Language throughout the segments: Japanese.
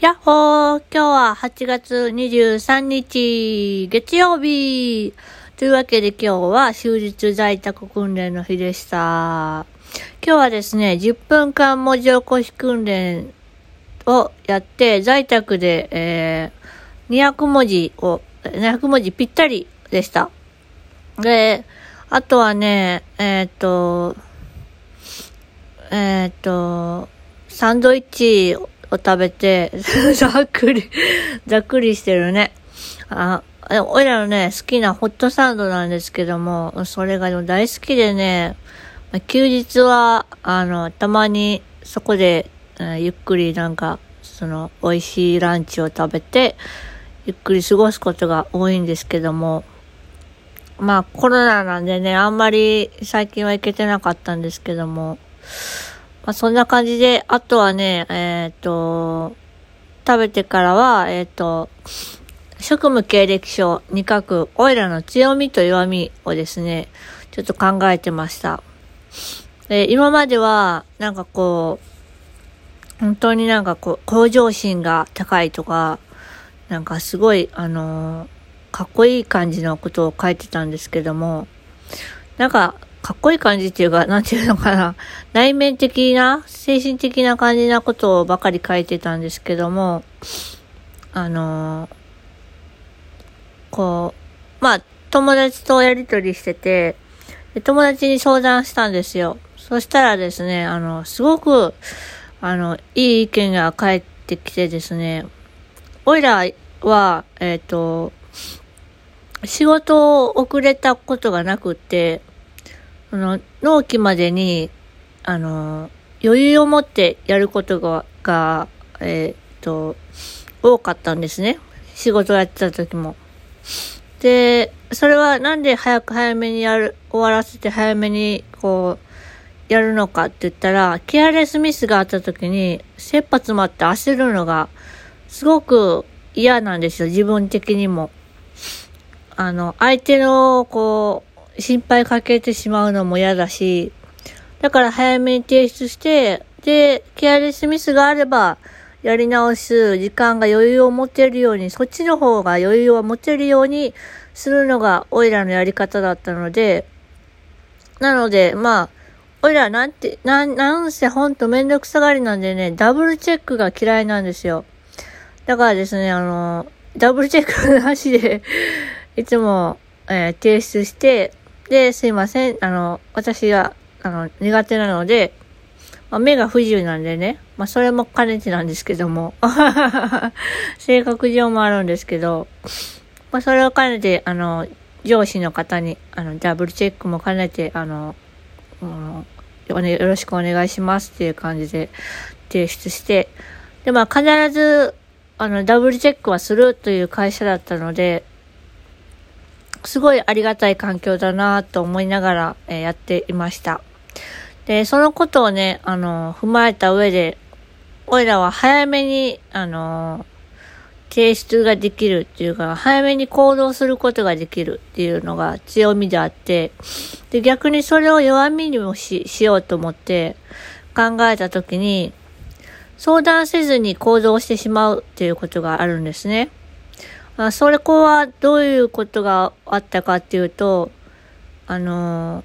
やっほー今日は8月23日、月曜日というわけで今日は終日在宅訓練の日でした。今日はですね、10分間文字起こし訓練をやって、在宅で、えー、200文字を、200文字ぴったりでした。で、あとはね、えっ、と、えっ、と、サンドイッチを食べて、ざっくり、ざっくりしてるね。あ、おいらのね、好きなホットサンドなんですけども、それが大好きでね、休日は、あの、たまにそこで、うんゆっくりなんか、その、美味しいランチを食べて、ゆっくり過ごすことが多いんですけども、まあコロナなんでね、あんまり最近は行けてなかったんですけども、まあそんな感じで、あとはね、えっ、と、食べてからは、えっ、と、職務経歴書に書く、オイラの強みと弱みをですね、ちょっと考えてました。で、今までは、なんかこう、本当になんかこう、向上心が高いとか、なんかすごい、あのーかっこいい感じのことを書いてたんですけども、なんか、かっこいい感じっていうか、なんていうのかな、内面的な、精神的な感じなことをばかり書いてたんですけども、あのーこう、まあ、友達とやりとりしてて、友達に相談したんですよ。そしたらですね、あの、すごく、あの、いい意見が返ってきてですね、おいらは、えっ、と、仕事を遅れたことがなくて、あの、納期までに、あの、余裕を持ってやることが、が、えっ、と、多かったんですね。仕事やってた時も。で、それはなんで早く早めにやる、終わらせて早めに、こう、やるのかって言ったら、ケアレスミスがあった時に、切羽詰まって焦るのが、すごく嫌なんですよ、自分的にも。あの、相手の、こう、心配かけてしまうのも嫌だし、だから早めに提出して、で、ケアレスミスがあれば、やり直す時間が余裕を持てるように、そっちの方が余裕を持てるようにするのが、オイラのやり方だったので、なので、まあ、オイラなんて、なん、なんせほんとめんどくさがりなんでね、ダブルチェックが嫌いなんですよ。だからですね、あの、ダブルチェックなしで、いつも、えー提出して、で、すいません、あの、私が、あの、苦手なので、まあ、目が不自由なんでね、まあ、それも兼ねてなんですけども、性格上もあるんですけど、まあ、それを兼ねて、あの、上司の方に、あの、ダブルチェックも兼ねて、あの、うん、よろしくお願いしますっていう感じで提出して、で、まあ、必ず、あの、ダブルチェックはするという会社だったので、すごいありがたい環境だなと思いながら、えーやっていました。で、そのことをね、あの、踏まえた上で、おいらは早めに、あの、提出ができるっていうか、早めに行動することができるっていうのが強みであって、で、逆にそれを弱みにもし、しようと思って考えたときに、相談せずに行動してしまうっていうことがあるんですね。あそれこはどういうことがあったかっていうと、あの、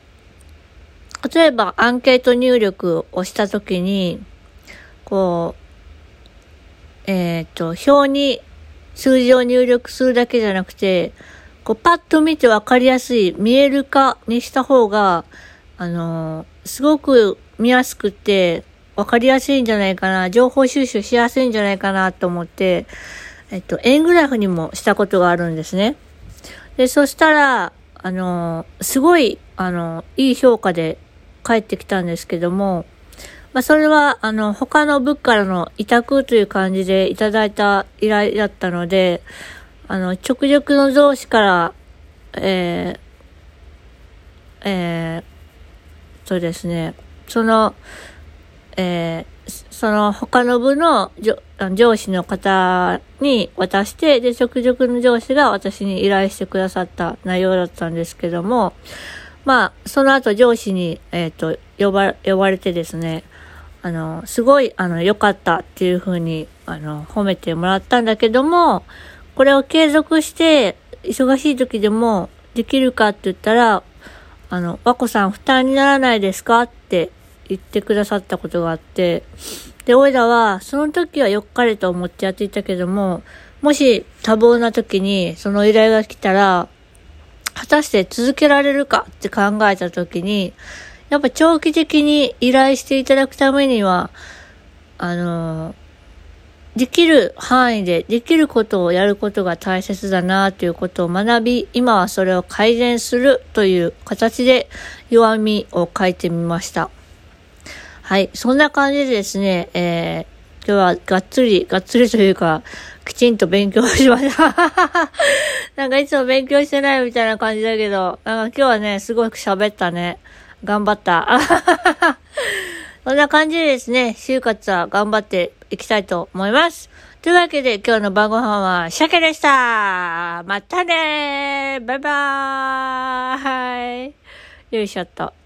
例えばアンケート入力をしたときに、こう、えっ、と、表に数字を入力するだけじゃなくて、こう、パッと見てわかりやすい見える化にした方が、あの、すごく見やすくて、わかりやすいんじゃないかな、情報収集しやすいんじゃないかなと思って、えっと、円グラフにもしたことがあるんですね。で、そしたら、あの、すごい、あの、いい評価で返ってきたんですけども、まあ、それは、あの、他の部からの委託という感じでいただいた依頼だったので、あの、直属の上司から、えー、えー、そうですね、その、えーその他の部の上司の方に渡して、で、直属の上司が私に依頼してくださった内容だったんですけども、まあ、その後上司に、えっ、と、呼ば、呼ばれてですね、あの、すごい、あの、良かったっていうふうに、あの、褒めてもらったんだけども、これを継続して、忙しい時でもできるかって言ったら、あの、和子さん負担にならないですか？って言ってくださったことがあって、で、おいらは、その時はよっかれと思ってやっていたけども、もし多忙な時にその依頼が来たら、果たして続けられるかって考えた時に、やっぱ長期的に依頼していただくためには、あの、できる範囲でできることをやることが大切だなということを学び、今はそれを改善するという形で弱みを書いてみました。はい。そんな感じでですね、えー、今日はがっつり、がっつりというか、きちんと勉強しました。なんかいつも勉強してないみたいな感じだけど、なんか今日はね、すごく喋ったね。頑張った。そんな感じでですね、就活は頑張っていきたいと思います。というわけで今日の晩ご飯は鮭でしたまたねバイバーイよいしょっと。